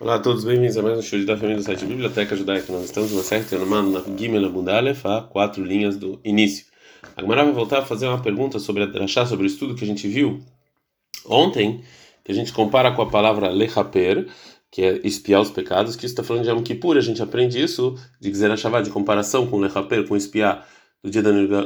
Olá a todos, bem-vindos a mais um show da família do site Biblioteca Judaica. Nós estamos na certa na Gimel Abundalef, a quatro linhas do início. A Gemara vai voltar a fazer uma pergunta sobre a sobre o estudo que a gente viu ontem, que a gente compara com a palavra lechaper, que é espiar os pecados, que isso está falando de Yom Kippur, a gente aprende isso de Gzerashavá, de comparação com lechaper, com espiar do dia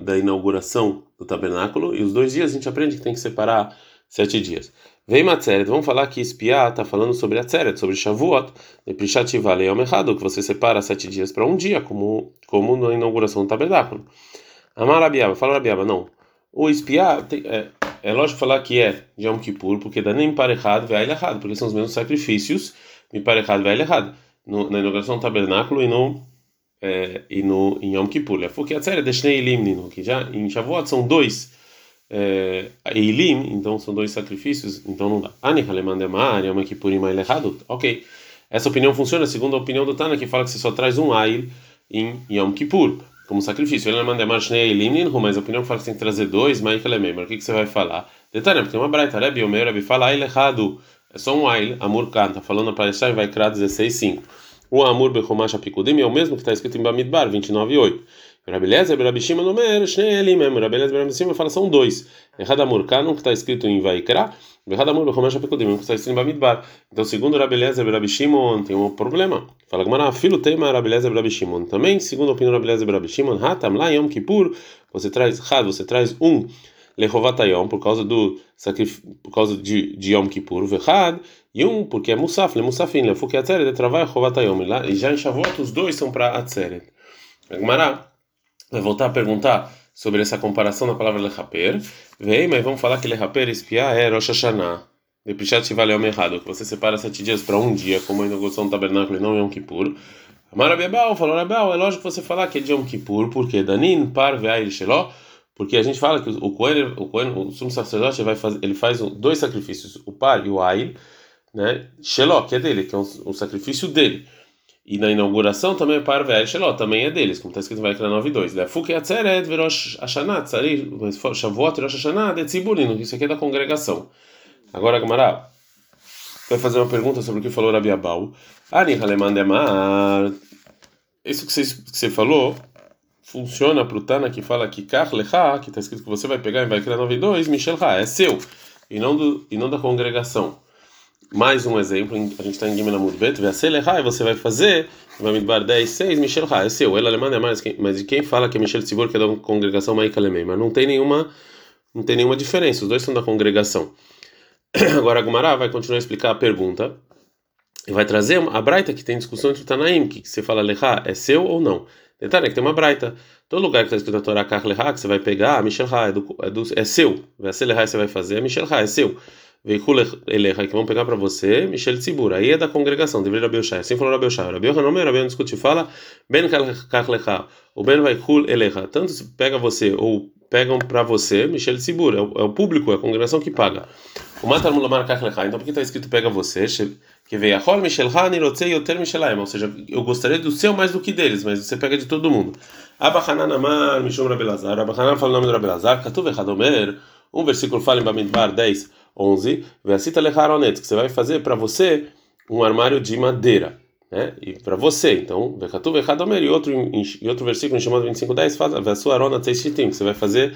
da inauguração do tabernáculo, e os dois dias a gente aprende que tem que separar sete dias. Vem Matzeret, vamos falar que espiar está falando sobre Atzeret, sobre Shavuot, de Prishat Vale Yom Echad, que você separa sete dias para um dia, como, como na inauguração do tabernáculo. Amar Rabiaba, fala Rabiaba, não. O espiar, tem, é, é lógico falar que é de Yom Kippur, porque dá nem errado, vai errado, porque são os mesmos sacrifícios, me errado, vai errado, na inauguração do tabernáculo e no é, e no em Yom Kippur. É porque Atzeret de Shnei Elim, que já em Shavuot são dois é, Eilim, então são dois sacrifícios, então não dá. Ani Halemandemar, Yom Kippurim errado. Ok. Essa opinião funciona segundo a opinião do Tana, que fala que você só traz um Ail em Yom Kippur, como sacrifício. Ele Halemandemar Shnei Eilim, mas a opinião fala que você tem que trazer dois, mas O que, você vai falar? Detalhe, porque tem uma braita, Rebbe Omer, Rebbe fala Ail errado. É só um Ail, Amur Khan, tá falando a Parashah vai criar 16.5. O Amur Bechomash Apikudim é o mesmo que está escrito em Bamidbar, 29.8. Rabeleza, Berabishima no Mer, mesmo. Rabeleza, Berabishima fala são dois. Errado Amur Kanun, que está escrito em Vaikra, errado Amur Bechomesh Apekudim, que está escrito em Bamidbar. Então, segundo Rabeleza, Berabishimon, tem um problema. Fala Gumara, filho tema Rabeleza, Berabishimon. Também, segundo a opinião Rabeleza, Berabishimon, Hatam, lá Yom Kippur, você traz, Had, você traz um. Lehovatayom, por causa do por causa de, de Yom Kippur, Vechad, e um porque é Musaf, Le Musafin, Le Fuki Atzeret, Travai Hovatayom. E já em Shavuot, os dois são para Atzeret. Agmará vai voltar a perguntar sobre essa comparação da palavra lechaper. Vem, mas vamos falar que lechaper, espiar, é Rosh Hashanah. Shiva Leom errado, que você separa sete dias para um dia, como a inauguração do tabernáculo e não Yom Kippur. Amarabiabal falou, Rabial, é lógico você falar que é de Yom Kippur, porque Danin, Par, Ve'air, Sheló, porque a gente fala que o o, o sumo sacerdote, vai fazer, ele faz dois sacrifícios, o Par e o Air, né? Sheló, que é dele, que é um, um sacrifício dele. E na inauguração também é para Ver Sheló, também é deles, como está escrito em Vaikra 9 2. Lefuk Yatzeret Verosh Hashanah, Tzari, Shavuot Rosh Hashanah, de Tziburin, isso aqui é da congregação. Agora, Gamará vai fazer uma pergunta sobre o que falou Rabi Abau. Ani Halemandemar. Isso que você, que você falou funciona para o Tana que fala que Kach Lecha, que está escrito que você vai pegar em Vaikra 9 2, Michel Ha, é seu, e não, do, e não da congregação. Mais um exemplo, a gente está em Gimel Amud Bet, e você vai fazer, vai me dar 10, 6, Michel Ha, é seu. Ele alemão é mais, mas de quem fala que é Michel Tzibor, que é da congregação Maika Alemém, mas não tem nenhuma, não tem nenhuma diferença, os dois são da congregação. Agora a Gumara vai continuar a explicar a pergunta e vai trazer a Braita que tem discussão entre o Tanaim, que você fala Lecha é seu ou não. Detalhe é que tem uma Braita. Todo lugar que está escrito a Torá Kach que você vai pegar, Michel Ha é, do, é, do, é seu. Lecha você vai fazer, Michel Ha é seu. Veicula eleja que vão pegar para você, Michel Tzibur, aí é da congregação, deveria Rabi Oshai. Assim falou Rabi Oshai. Rabi Yohanan, Rabi Yohanan discute fala, Ben Kach o Ben vai Kul eleja. Tanto se pega você ou pegam para você, Michel Tzibur, é, é o público, é a congregação que paga. O Matar Mulamar Kach então por que está escrito pega você? Que veio a Hol Michel Hani, Rotzei, Yoter Michelaim, ou seja, eu gostaria do seu mais do que deles, mas você pega de todo mundo. Abahanan Amar, Mishum Rabelazar, Abahanan fala o nome do Rabelazar, Katuv Echadomer, um versículo fala em Bamidbar 10, 11, Veacita lecharonet, que você vai fazer para você um armário de madeira, né? E para você, então, Vekatu vechadomer, e outro, e outro versículo chamado 25, 10, fala, Veasu arona teishitim, você vai fazer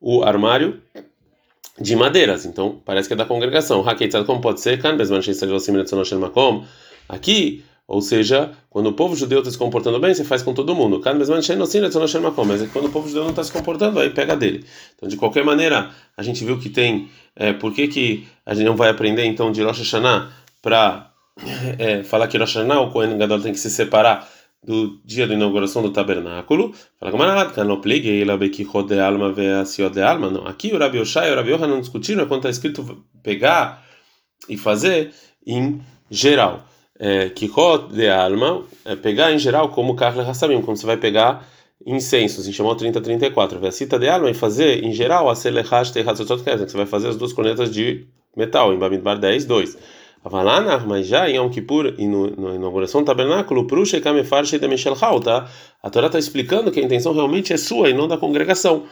o armário de madeiras, então parece que é da congregação. Hakeitzad, como pode ser? Kan, Besman Shisel Vosim Netzonoshen Makom, aqui ou seja, quando o povo judeu está se comportando bem, você faz com todo mundo. Mas quando o povo judeu não está se comportando, aí pega dele. Então, de qualquer maneira, a gente viu que tem. É, por que, que a gente não vai aprender então de Rosh Hashanah para é, falar que Rosh Hashanah, o Kohen Gadol tem que se separar do dia da inauguração do tabernáculo? Fala como Não, aqui o Rabi Oshai e o Rabi não discutiram é quando está escrito pegar e fazer em geral é, Kihot de alma, é pegar em geral como Karle Hassamim, como você vai pegar incensos, em chamou 3034. Vecita de alma e fazer em geral a Selechash Tehatzotot que você vai fazer as duas cornetas de metal, em Bamidbar 10, 2. Avalana, mas já em Yom Kippur e no, na inauguração do tabernáculo, Prusha e Kamefar Sheita Michel tá? A Torá está explicando que a intenção realmente é sua e não da congregação.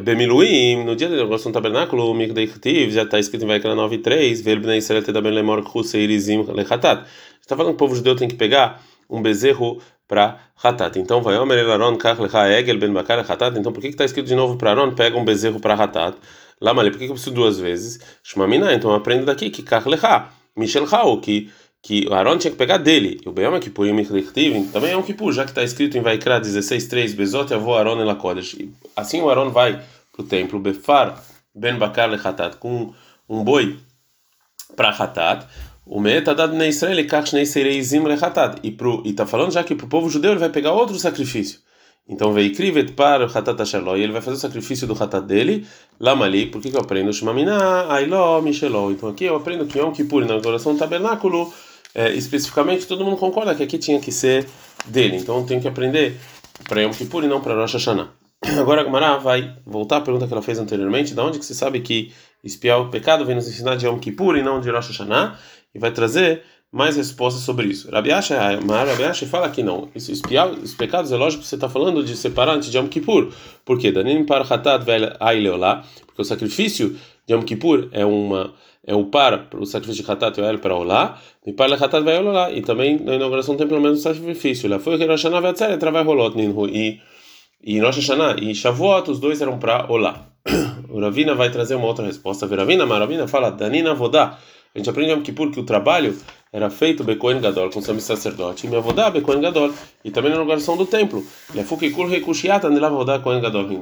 Bemiluim, no dia da inauguração do tabernáculo, o Mikdei Ktiv, já está escrito em Vaikra 9 e 3, Velbnei Israel Tedaben Lemor Kuseirizim Lechatat. Está falando que o povo judeu tem que pegar um bezerro para Hatat. Então, vai Omer Elaron Kach Lecha Egel Ben Bakar Hatat. Então, por que está escrito de novo para Aron? Pega um bezerro para Hatat. Lamali, por que, eu preciso duas vezes? Shmamina, então aprendo daqui que Kach Lecha, Michel Hau, que que o Aaron tinha que pegar dele. E o Beyom Kippur e também é um Kippur, já que está escrito em Vaikra 16:3, Bezot avô Aaron ela Kodesh. Assim o Aaron vai para o templo, Befar ben Bakar lechatat, com um boi para Hatat. O Meetadad ne Israel e Kach ne Sereizim lechatat. E está falando já que para o povo judeu ele vai pegar outro sacrifício. Então veio krivet para o Hatat e ele vai fazer o sacrifício do Hatat dele, Lamali, por que, eu aprendo? Shmamina, Ailó, Micheló. Então aqui eu aprendo que Yom Kippur, na oração do tabernáculo, é, especificamente, todo mundo concorda que aqui tinha que ser dele. Então tem que aprender para Yom Kippur e não para Rosh Hashanah. Agora a Gemara vai voltar à pergunta que ela fez anteriormente, da onde que você sabe que espiar o pecado vem nos ensinar de Yom Kippur e não de Rosh Hashanah, e vai trazer mais respostas sobre isso. Rabi Asha, Rabi Asha fala que não. Isso, espiar os pecados, é lógico que você está falando de separar antes de Yom Kippur. Por quê? Danim para Hatat porque o sacrifício de Yom Kippur é uma é o par para o sacrifício de Hatat e para Olá, e para Hatat vai Olá, e também na inauguração tem pelo menos o sacrifício. Lá foi que Rosh Hashanah vai ser, vai Rolot, e e Rosh Hashanah e Shavuot, os dois eram para Olá. O Ravina vai trazer uma outra resposta. Ravina, mas Ravina fala, Danina Vodá. A gente aprende em Kippur que o trabalho era feito Bekoen Gadol, com o sacerdote, e minha Vodá Bekoen Gadol, e também na inauguração do templo.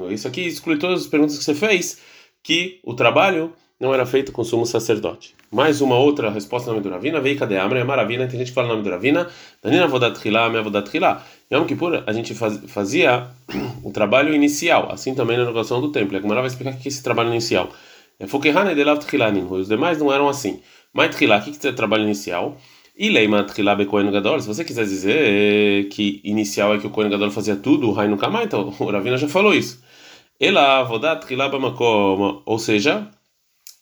Isso aqui exclui todas as perguntas que você fez, que o trabalho não era feito com sumo sacerdote. Mais uma outra resposta no nome do Ravina, veio cadê Amra, é Maravina, tem gente que fala o nome do Ravina, Danina Vodat Hilá, minha Vodat Hilá. Yom Kippur, a gente fazia o trabalho inicial, assim também na inauguração do templo. A Gemara vai explicar o que é esse trabalho inicial. É Fukehane de Lav Os demais não eram assim. Mas Tchilá, o que é trabalho inicial? E Leima Tchilá Bekoen Gadol, se você quiser dizer que inicial é que o Kohen Gadol fazia tudo, o Rai nunca mais, então o Ravina já falou isso. Ela Vodat Tchilá Bamakom, ou seja,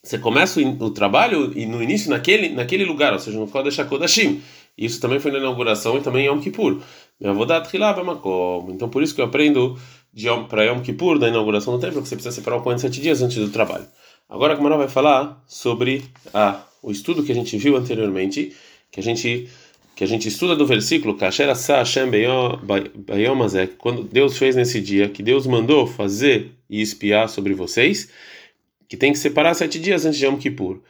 você começa o trabalho e no início naquele naquele lugar, ou seja, no Kodesh HaKodashim. Isso também foi na inauguração e também em Yom Kippur. Então por isso que eu aprendo para Yom Kippur, da inauguração do templo, que você precisa separar o Kohen sete dias antes do trabalho. Agora a Gamara vai falar sobre a, o estudo que a gente viu anteriormente, que a gente que a gente estuda do versículo Kasher Hashem quando Deus fez nesse dia, que Deus mandou fazer e espiar sobre vocês que tem que separar sete dias antes de Yom Kippur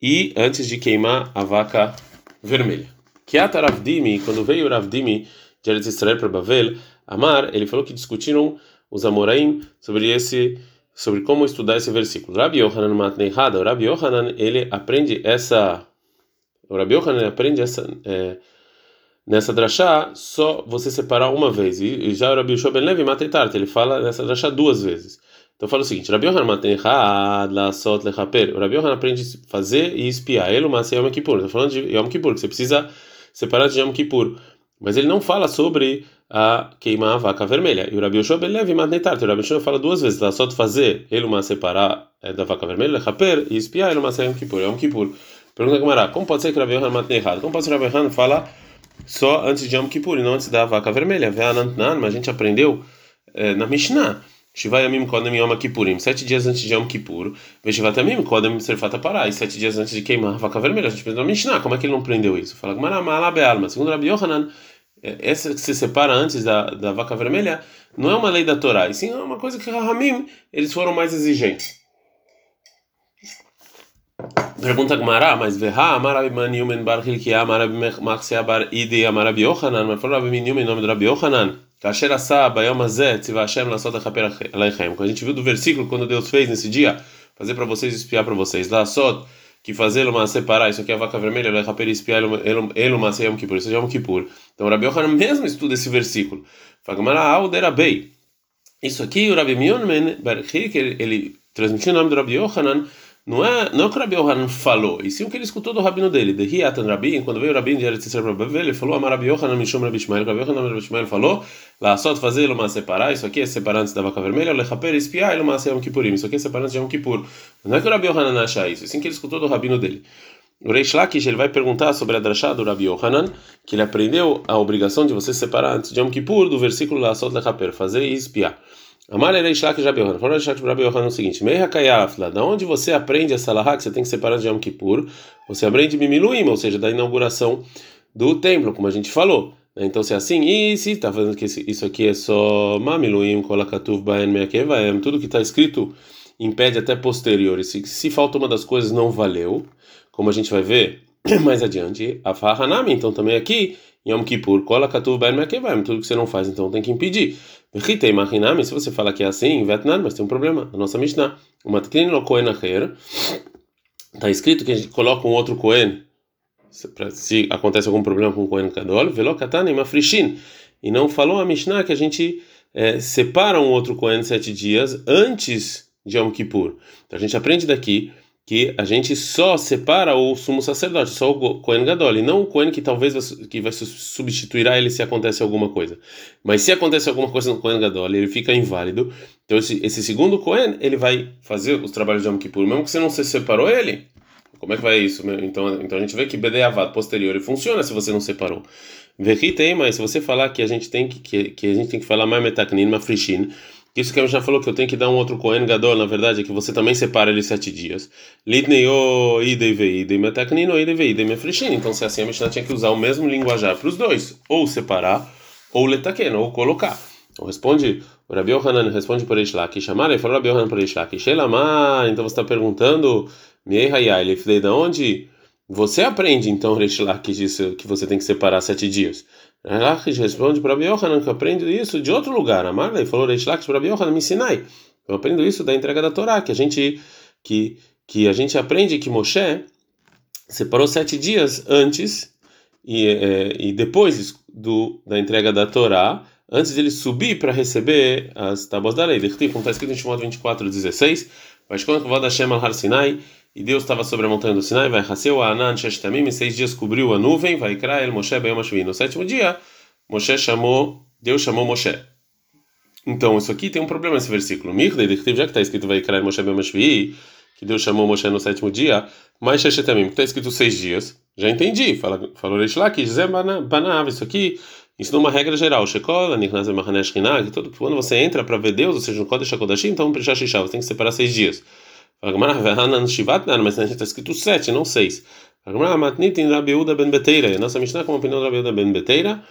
e antes de queimar a vaca vermelha. Kiata Ravdimi, quando veio Ravdimi de Eretz Israel para Bavel, Amar, ele falou que discutiram os Amoraim sobre esse sobre como estudar esse versículo. Rabbi Yohanan Matneihada, o Rabbi Yohanan, ele aprende essa o Rabbi Yohanan aprende essa é, nessa drachá só você separar uma vez. E, já o Rabbi Yoshua Ben Levi Mateitar, ele fala nessa drachá duas vezes. Então fala o seguinte: Rabi Yohanan lasot lechaper. Rabi Yohanan aprende a fazer e espiar. Ele, mas Yom Kippur. Estou falando de Yom Kippur, que você precisa separar de Yom Kippur. Mas ele não fala sobre a queimar a vaca vermelha. E o Rabi Yoshua belev matnetar. O Rabi Yoshua fala duas vezes: lasot fazer, ele, mas separar é, da vaca vermelha, lechaper, e espiar, ele, mas Yom Kippur. Yom Kippur. Pergunta Gamara: como pode ser que Rabi Yohanan matnechad? Como pode ser que Rabi Yohanan fala só antes de Yom Kippur e não antes da vaca vermelha? Mas a gente aprendeu é, na Mishnah Shiva Yamim Kodem Yom Kippurim, sete dias antes de Yom Kippur, Veshivat Yamim Kodem Serfata Pará, e sete dias antes de queimar a vaca vermelha. A gente pensa, Mishnah, como é que ele não prendeu isso? Fala, Gmarama Alma. Segundo Rabi Yohanan, é, essa que se separa antes da, da vaca vermelha não é uma lei da Torá, e sim é uma coisa que Rahamim, eles foram mais exigentes. Pergunta Gmará, mas Verá, Amarabiman Yumen Bar Hilkiah, Amarabimaxia Bar Ide, Amarabi Yohanan, mas falou Rabi Yumen nome do Rabi Yohanan. Kasher Asa Bayom Azeh Tziva Hashem Lasot Achaper Aleichem. Quando a gente viu do versículo, quando Deus fez nesse dia, fazer para vocês espiar para vocês. Lasot, que fazer uma separar, isso aqui é a vaca vermelha, Alechaper espiar ele uma Yom Kippur, isso é Yom Kippur. Então Rabi Yohanan mesmo estuda esse versículo. Fagmara Auderabei. Isso aqui, o Rabi Mionmen, ele transmitiu o nome do Rabi Yohanan não é, não é o que Rabi Yohanan falou, e sim o que ele escutou do rabino dele. De Hiatan Rabin, quando veio o rabino de Eretz para Bavel, ele falou: Amar Rabi Yohanan Mishum Rabi Shmael. Rabi Yohanan Rabi Shmael falou: Lá só fazer uma separar, isso aqui é separar antes da vaca vermelha, lechaper espiar, ele uma Yom Kippurim. Isso aqui é separar antes de Yom Kippur. Não é que o Rabi Yohanan acha isso, e sim que ele escutou do rabino dele. O Reish Lakish ele vai perguntar sobre a drachá do Rabi Yohanan, que ele aprendeu a obrigação de você separar antes de Yom Kippur do versículo lá só lechaper, fazer e espiar. Amar Reishlak Rabi Yohanan. Fala Reishlak Rabi Yohanan o seguinte: Meia Kayafla, da onde você aprende essa lahá que você tem que separar de Yom Kippur? Você aprende Mimiluim, ou seja, da inauguração do templo, como a gente falou. Então, se é assim, e se está falando que isso aqui é só Mamiluim, Kolakatuv, Baen, Meakevaem, tudo que está escrito impede até posterior. Se, se falta uma das coisas, não valeu, como a gente vai ver mais adiante. A Fahanami, então também aqui, Yom Kippur, Kolakatuv, Baen, Meakevaem, tudo que você não faz, então tem que impedir. Ritei Machinami, se você fala que é assim, Vietnam, mas tem um problema. A nossa Mishnah, o Matkrin lo Kohen Acher, está escrito que a gente coloca um outro Kohen se acontece algum problema com o Kohen Kadol, velo katana mafrishin, e não falou a Mishnah que a gente é, separa um outro Kohen sete dias antes de Yom Kippur. Então a gente aprende daqui que a gente só separa o sumo sacerdote, só o Kohen Gadol, e não o Kohen que talvez vai, que vai substituir a ele se acontece alguma coisa. Mas se acontece alguma coisa no Kohen Gadol, ele fica inválido. Então esse, esse segundo Kohen, ele vai fazer os trabalhos de Yom Kippur, mesmo que você não se separou ele, como é que vai isso? Então, então a gente vê que BDAVAD posterior funciona se você não separou. tem, mas se você falar que a gente tem que, que, que a gente tem que falar mais metaknin, mafrishin, isso que a gente já falou que eu tenho que dar um outro Kohen Gadol, na verdade, é que você também separa ele sete dias. Lidnei o idei idei metaknin o idei idei mafrishin. Então, se é assim, a Mishnah tinha que usar o mesmo linguajar para os dois, ou separar, ou letaken, ou colocar. Então, responde, o Rabi Yohanan responde por Eishlaki, chamar, ele falou Rabi Yohanan por Eishlaki, Shelamar, então você está perguntando ele falei, da onde você aprende então, Reishlach, que disse que você tem que separar sete dias? Reishlach responde para Yohanan que eu aprendo isso de outro lugar. Amarley falou Reishlach para Yohanan, me ensinai. Eu aprendo isso da entrega da Torá, que a gente que que a gente aprende que Moshe separou sete dias antes e, é, e depois do, da entrega da Torá, antes de ele subir para receber as tábuas da lei. Como está escrito em Shimon 24, 16, mas quando o Hashem al Har Sinai, e Deus estava sobre a montanha do Sinai, vai Haseu Anan Sheshtamim, e seis dias cobriu a nuvem, vai Kra El Moshe Beyom No sétimo dia, Moshe chamou, Deus chamou Moshe. Então, isso aqui tem um problema nesse versículo. Mirde, já que está escrito vai Kra El Moshe Beyom que Deus chamou Moshe no sétimo dia, mas Sheshtamim, que está escrito seis dias, já entendi. Fala, falou Reish Lakish, Zé Banav, isso aqui ensinou uma regra geral. Shekola, Niknaz Mahanesh Hinag, quando você entra para ver Deus, ou seja, no Kodesh HaKodashim, então, Prishah Shishah, você tem que separar seis dias. Mas está escrito sete, não seis. Nossa Mishnah com a opinião da Rabiuda ben Beteira.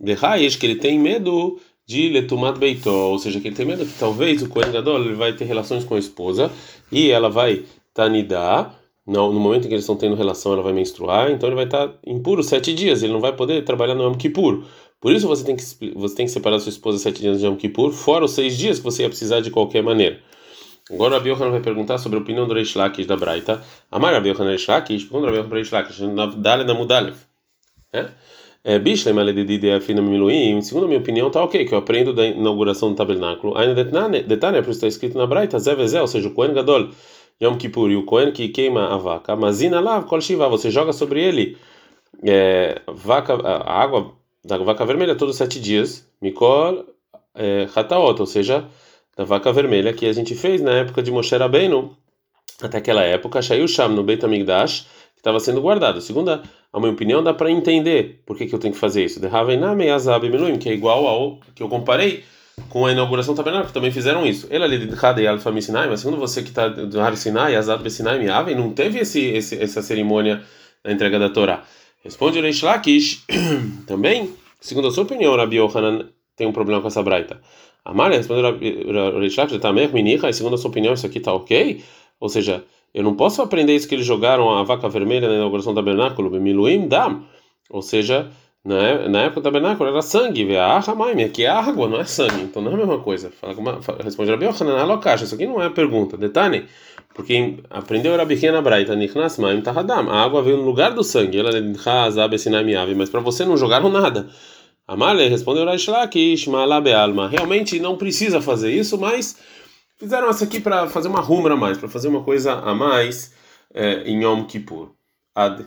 Berraish, que ele tem medo de Letumat Beitó, ou seja, que ele tem medo que talvez o Kohen Gadol ele vai ter relações com a esposa e ela vai tanidar. No, no momento em que eles estão tendo relação, ela vai menstruar, então ele vai estar impuro sete dias, ele não vai poder trabalhar no Yom Kippur. Por isso você tem que, você tem que separar sua esposa sete dias de Yom Kippur, fora os seis dias que você ia precisar de qualquer maneira. Agora Rabi Yohanan vai perguntar sobre a opinião do Reish Lakish da Braita. Amar Rabi Yohanan Reish Lakish, pergunta Rabi Yohanan Reish Lakish, na Dale na Mudalev. É? Bishlem aledidide afina miluim, segundo a minha opinião, tá ok, que eu aprendo da inauguração do tabernáculo. Ainda detalhe, por isso está escrito na Braita, Zevezel, ou seja, o Kohen Gadol, Yom Kippur, e o Kohen que queima a vaca. Mazina lá, Kol Shiva, você joga sobre ele é, vaca, a água da vaca vermelha todos os sete dias, Mikol é, Hataot, ou seja, da vaca vermelha que a gente fez na época de Moshe Rabbeinu, até aquela época, Shayu Sham no Beit HaMikdash, que estava sendo guardado. Segundo a, minha opinião, dá para entender por que, que eu tenho que fazer isso. De Havename Azab Meluim, que é igual ao que eu comparei com a inauguração do tabernáculo, que também fizeram isso. Ele ali de Hadei Alfa Sinai, mas segundo você que está do Har Sinai, Azab Sinai Miaven, não teve esse, esse, essa cerimônia da entrega da Torá. Responde o Reish Lakish, também, segundo a sua opinião, Rabi Yohanan tem um problema com essa braita. Amália respondeu a está meio e segundo a sua opinião, isso aqui está ok? Ou seja, eu não posso aprender isso que eles jogaram a vaca vermelha na inauguração do tabernáculo, Miluim Dam. Ou seja, na, época do tabernáculo era sangue, a Ahamaim, aqui é água, não é sangue, então não é a mesma coisa. Fala, fala, responde Rabi Yochanan, alocacha, isso aqui não é pergunta, detalhe, porque aprendeu Rabi Kiana Braita, Nichnas Maim Tahadam, a água veio no lugar do sangue, ela é mas para você não jogaram nada. Amale respondeu Raish Lakish, Alma. Realmente não precisa fazer isso, mas fizeram essa aqui para fazer uma rumra a mais, para fazer uma coisa a mais é, em Yom Kippur. Ad